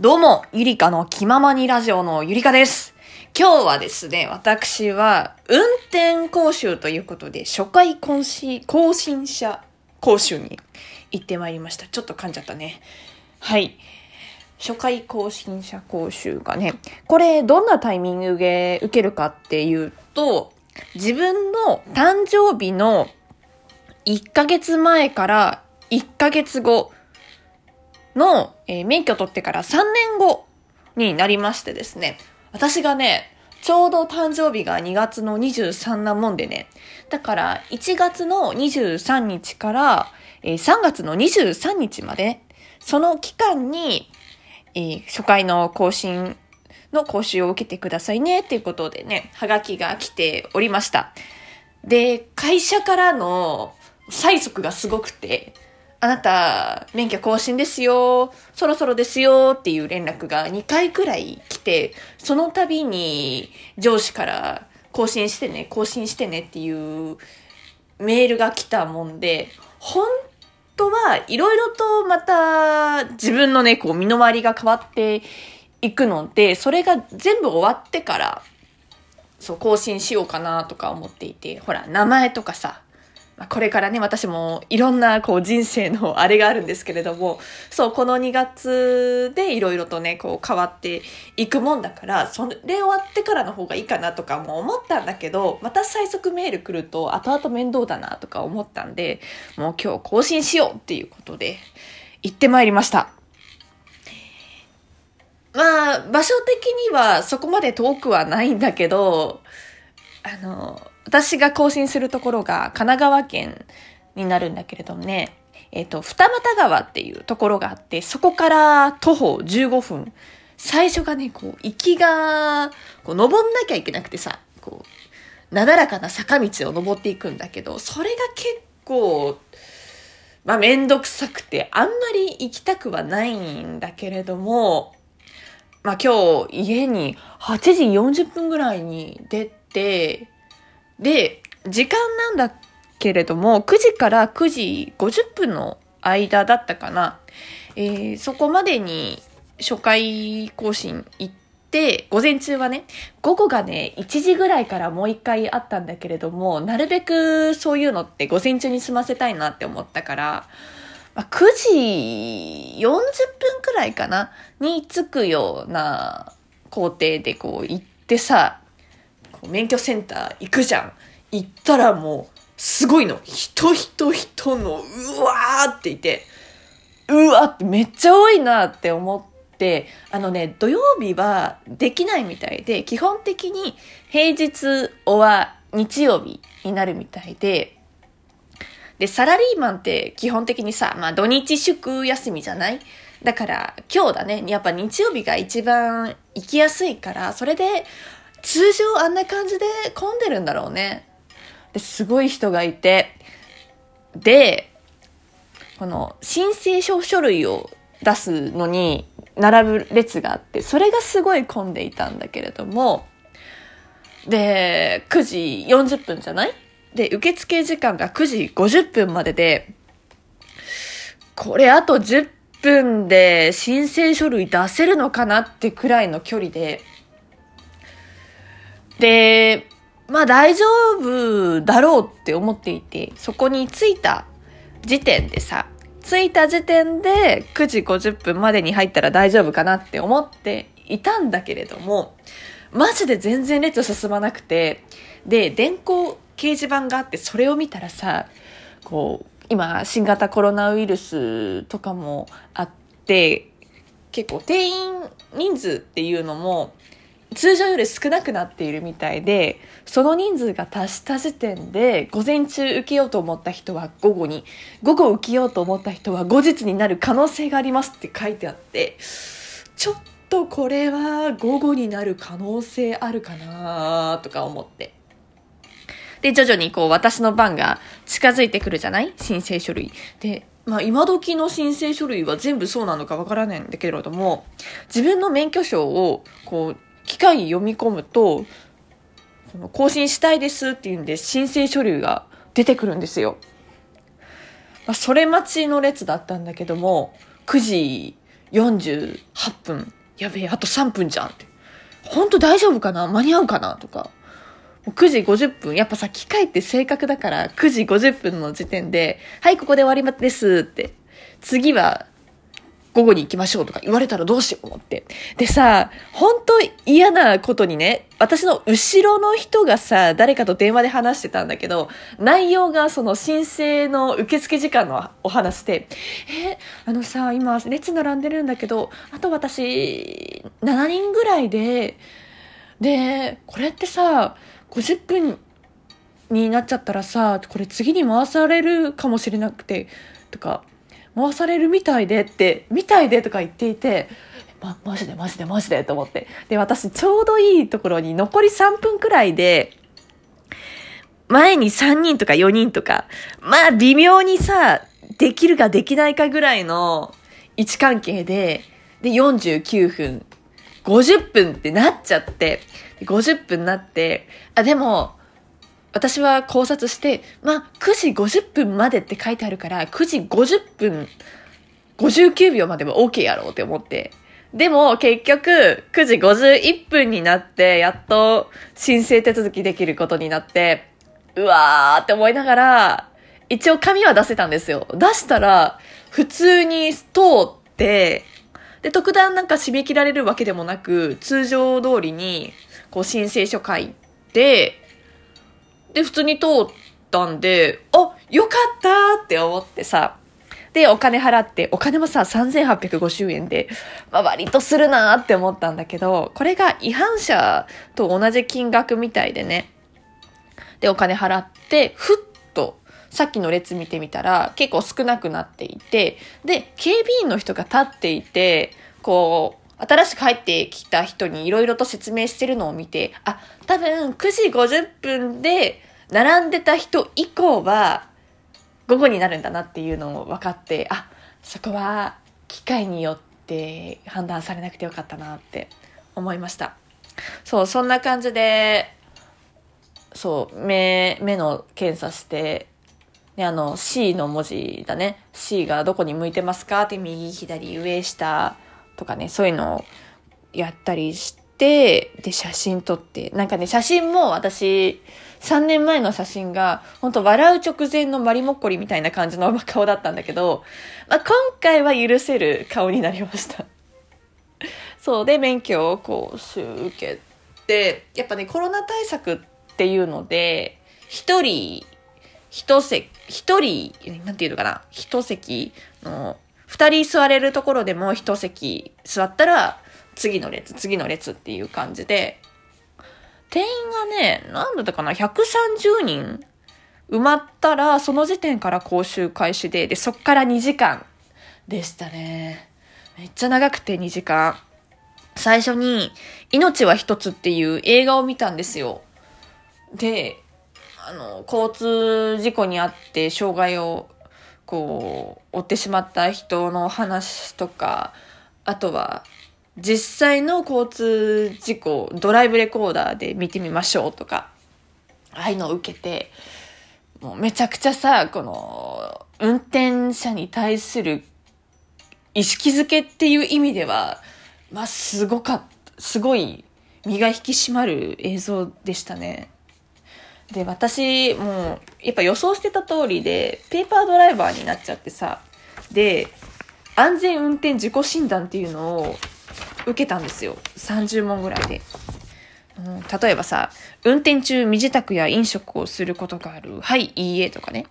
どうも、ゆりかの気ままにラジオのゆりかです。今日はですね、私は、運転講習ということで、初回更新、更新者講習に行ってまいりました。ちょっと噛んじゃったね。はい。初回更新者講習がね、これどんなタイミングで受けるかっていうと、自分の誕生日の1ヶ月前から1ヶ月後の、えー免許取ってから3年後になりましてですね、私がね、ちょうど誕生日が2月の23なもんでね、だから1月の23日から、えー3月の23日まで、その期間に、えー初回の更新の講習を受けてくださいねっていうことでね、はがきが来ておりました。で、会社からの催促がすごくて、あなた、免許更新ですよ、そろそろですよっていう連絡が2回くらい来て、その度に上司から更新してね、更新してねっていうメールが来たもんで、本当はいろいろとまた自分のね、こう身の回りが変わっていくので、それが全部終わってから、そう、更新しようかなとか思っていて、ほら、名前とかさ、これからね、私もいろんなこう人生のあれがあるんですけれども、そう、この2月でいろいろとね、こう変わっていくもんだから、それ終わってからの方がいいかなとかも思ったんだけど、また催促メール来ると後々面倒だなとか思ったんで、もう今日更新しようっていうことで、行ってまいりました。まあ、場所的にはそこまで遠くはないんだけど、あの、私が更新するところが神奈川県になるんだけれどもね、えっ、と、二俣川っていうところがあって、そこから徒歩15分。最初がね、こう、行きが、こう、登んなきゃいけなくてさ、こう、なだらかな坂道を登っていくんだけど、それが結構、まあ、めんどくさくて、あんまり行きたくはないんだけれども、まあ今日家に8時40分ぐらいに出て、で、時間なんだけれども、9時から9時50分の間だったかな。えーそこまでに初回更新行って、午前中はね、午後がね、1時ぐらいからもう一回あったんだけれども、なるべくそういうのって午前中に済ませたいなって思ったから、まあ、9時40分くらいかなに着くような工程でこう行ってさ、免許センター行くじゃん。行ったらもう、すごいの。人人人の、うわーっていて、うわってめっちゃ多いなって思って、あのね、土曜日はできないみたいで、基本的に平日は日曜日になるみたいで、で、サラリーマンって基本的にさ、まあ土日祝休みじゃない？だから今日だね、やっぱ日曜日が一番行きやすいから、それで通常あんな感じで混んでるんだろうね。で、すごい人がいて、で、この申請書書類を出すのに並ぶ列があって、それがすごい混んでいたんだけれども、で、9時40分じゃない？で、受付時間が9時50分までで、これあと10分で申請書類出せるのかなってくらいの距離で、で、まあ大丈夫だろうって思っていて、そこに着いた時点でさ、着いた時点で9時50分までに入ったら大丈夫かなって思っていたんだけれども、マジで全然列進まなくて、で、電光掲示板があって、それを見たらさ、こう、今、新型コロナウイルスとかもあって、結構定員人数っていうのも、通常より少なくなっているみたいで、その人数が達した時点で、午前中受けようと思った人は午後に、午後受けようと思った人は後日になる可能性がありますって書いてあって、ちょっとこれは午後になる可能性あるかなとか思って。で、徐々にこう私の番が近づいてくるじゃない？申請書類。で、まあ今時の申請書類は全部そうなのかわからないんだけれども、自分の免許証をこう機械読み込むと、この更新したいですっていうんで申請書類が出てくるんですよ。まあ、それ待ちの列だったんだけども、9時48分。やべえ、あと3分じゃんって。ほんと大丈夫かな？間に合うかな？とか。9時50分。やっぱさ、機械って正確だから、9時50分の時点で、はい、ここで終わりですって。次は午後に行きましょうとか言われたらどうしよう思って。でさ、本当嫌なことにね、私の後ろの人がさ、誰かと電話で話してたんだけど、内容がその申請の受付時間のお話で、え、あのさ、今列並んでるんだけど、あと私、7人ぐらいで、で、これってさ、50分になっちゃったらさ、これ次に回されるかもしれなくて、とか、回されるみたいでって、みたいでとか言っていて、ま、マジでマジでマジでと思って。で、私ちょうどいいところに残り3分くらいで、前に3人とか4人とか、まあ微妙にさ、できるかできないかぐらいの位置関係で、で、49分、50分ってなっちゃって、50分なって、あ、でも、私は考察して、まあ、9時50分までって書いてあるから、9時50分59秒までも OK やろうって思って。でも、結局、9時51分になって、やっと申請手続きできることになって、うわーって思いながら、一応紙は出せたんですよ。出したら、普通に通って、で、特段なんか締め切られるわけでもなく、通常通りに、こう申請書書いて、で、普通に通ったんで、あ、よかったって思ってさ、で、お金払って、お金もさ、3850円で、まあ、割とするなって思ったんだけど、これが違反者と同じ金額みたいでね。で、お金払って、ふっと、さっきの列見てみたら、結構少なくなっていて、で、警備員の人が立っていて、こう、新しく入ってきた人にいろいろと説明してるのを見て、あ、多分9時50分で並んでた人以降は午後になるんだなっていうのを分かって、あ、そこは機械によって判断されなくてよかったなって思いました。そう、そんな感じで、そう、目、目の検査して、ね、あの C の文字だね。C がどこに向いてますかって右、左、上、下、とかね、そういうのをやったりして、で、写真撮って、なんかね、写真も私、3年前の写真が、本当笑う直前のマリモッコリみたいな感じの顔だったんだけど、まあ、今回は許せる顔になりました。そうで、免許をこう、受けて、やっぱね、コロナ対策っていうので、一人、一席、一人、なんていうのかな、一席の二人座れるところでも一席座ったら、次の列、次の列っていう感じで、定員がね、何だったかな ?130 人埋まったら、その時点から講習開始で、で、そっから2時間でしたね。めっちゃ長くて2時間。最初に、命は一つっていう映画を見たんですよ。で、あの、交通事故にあって障害をこう追ってしまった人の話とかあとは実際の交通事故ドライブレコーダーで見てみましょうとかああいうのを受けてもうめちゃくちゃさこの運転者に対する意識づけっていう意味ではまあすごかったすごい身が引き締まる映像でしたね。で、私、もう、やっぱ予想してた通りで、ペーパードライバーになっちゃってさ、で、安全運転自己診断っていうのを受けたんですよ。30問ぐらいで。うん、例えばさ、運転中身支度や飲食をすることがある。はい、いいえとかね。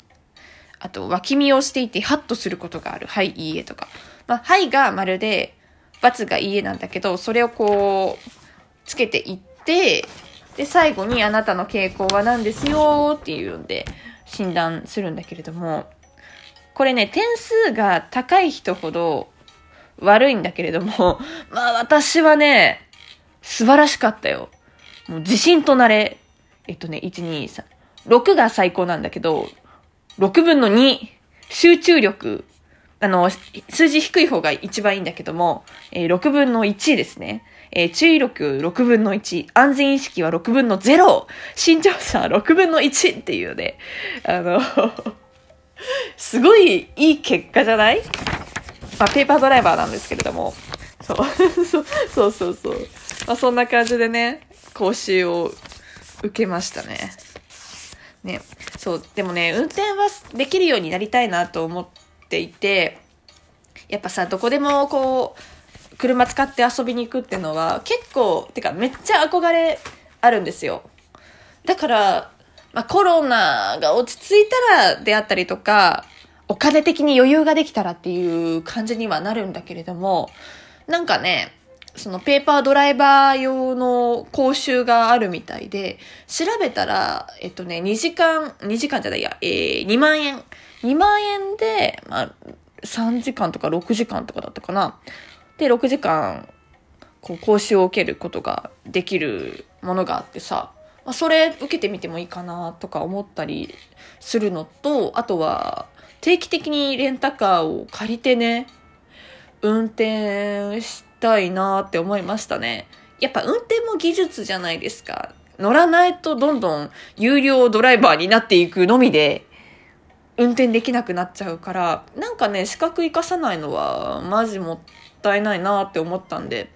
あと、脇見をしていてハッとすることがある。はい、いいえとか。まあ、はいが丸で、×がいいえなんだけど、それをこう、つけていって、で、最後にあなたの傾向は何ですよっていうんで診断するんだけれども、これね、点数が高い人ほど悪いんだけれども、まあ私はね、素晴らしかったよ。もう自信となれ。えっとね、1、2、3。6が最高なんだけど、6分の2、集中力。あの、数字低い方が一番いいんだけども、えー、6分の1ですね。えー、注意力6分の1、安全意識は6分の0、身長差6分の1っていうね、あの すごいいい結果じゃない？まあ、ペーパードライバーなんですけれども、そう、そうそうそう。まあ、そんな感じでね、講習を受けましたね。ね。そう、でもね、運転はできるようになりたいなと思っていて、やっぱさ、どこでもこう、車使って遊びに行くっていうのは結構、てかめっちゃ憧れあるんですよ。だから、まあ、コロナが落ち着いたらであったりとか、お金的に余裕ができたらっていう感じにはなるんだけれども、なんかね、そのペーパードライバー用の講習があるみたいで、調べたら、えっとね、2時間、2時間じゃないや、えー、2万円。2万円で、まあ、3時間とか6時間とかだったかな。で、6時間、こう、講習を受けることができるものがあってさ、まあ、それ受けてみてもいいかなとか思ったりするのと、あとは、定期的にレンタカーを借りてね、運転してたいなって思いましたね。やっぱ運転も技術じゃないですか。乗らないとどんどん有料ドライバーになっていくのみで、運転できなくなっちゃうから、なんかね、資格生かさないのは、マジもったいないなって思ったんで、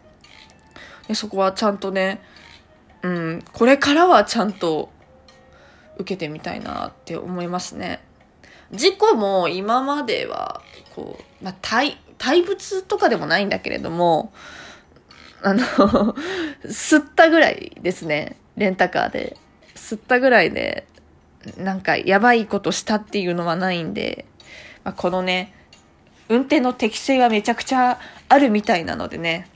でそこはちゃんとね、うん、これからはちゃんと受けてみたいなって思いますね。事故も今までは、こう、まあ、対、対物とかでもないんだけれども、あの 吸ったぐらいですね。レンタカーで。吸ったぐらいで、なんかやばいことしたっていうのはないんで、まあ、このね、運転の適性はめちゃくちゃあるみたいなのでね、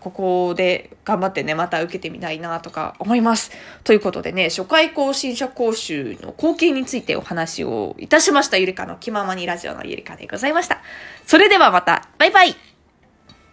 ここで頑張ってね、また受けてみたいなとか思います。ということでね、初回更新者講習の後継についてお話をいたしました。ゆりかの気ままにラジオのゆりかでございました。それではまた、バイバイ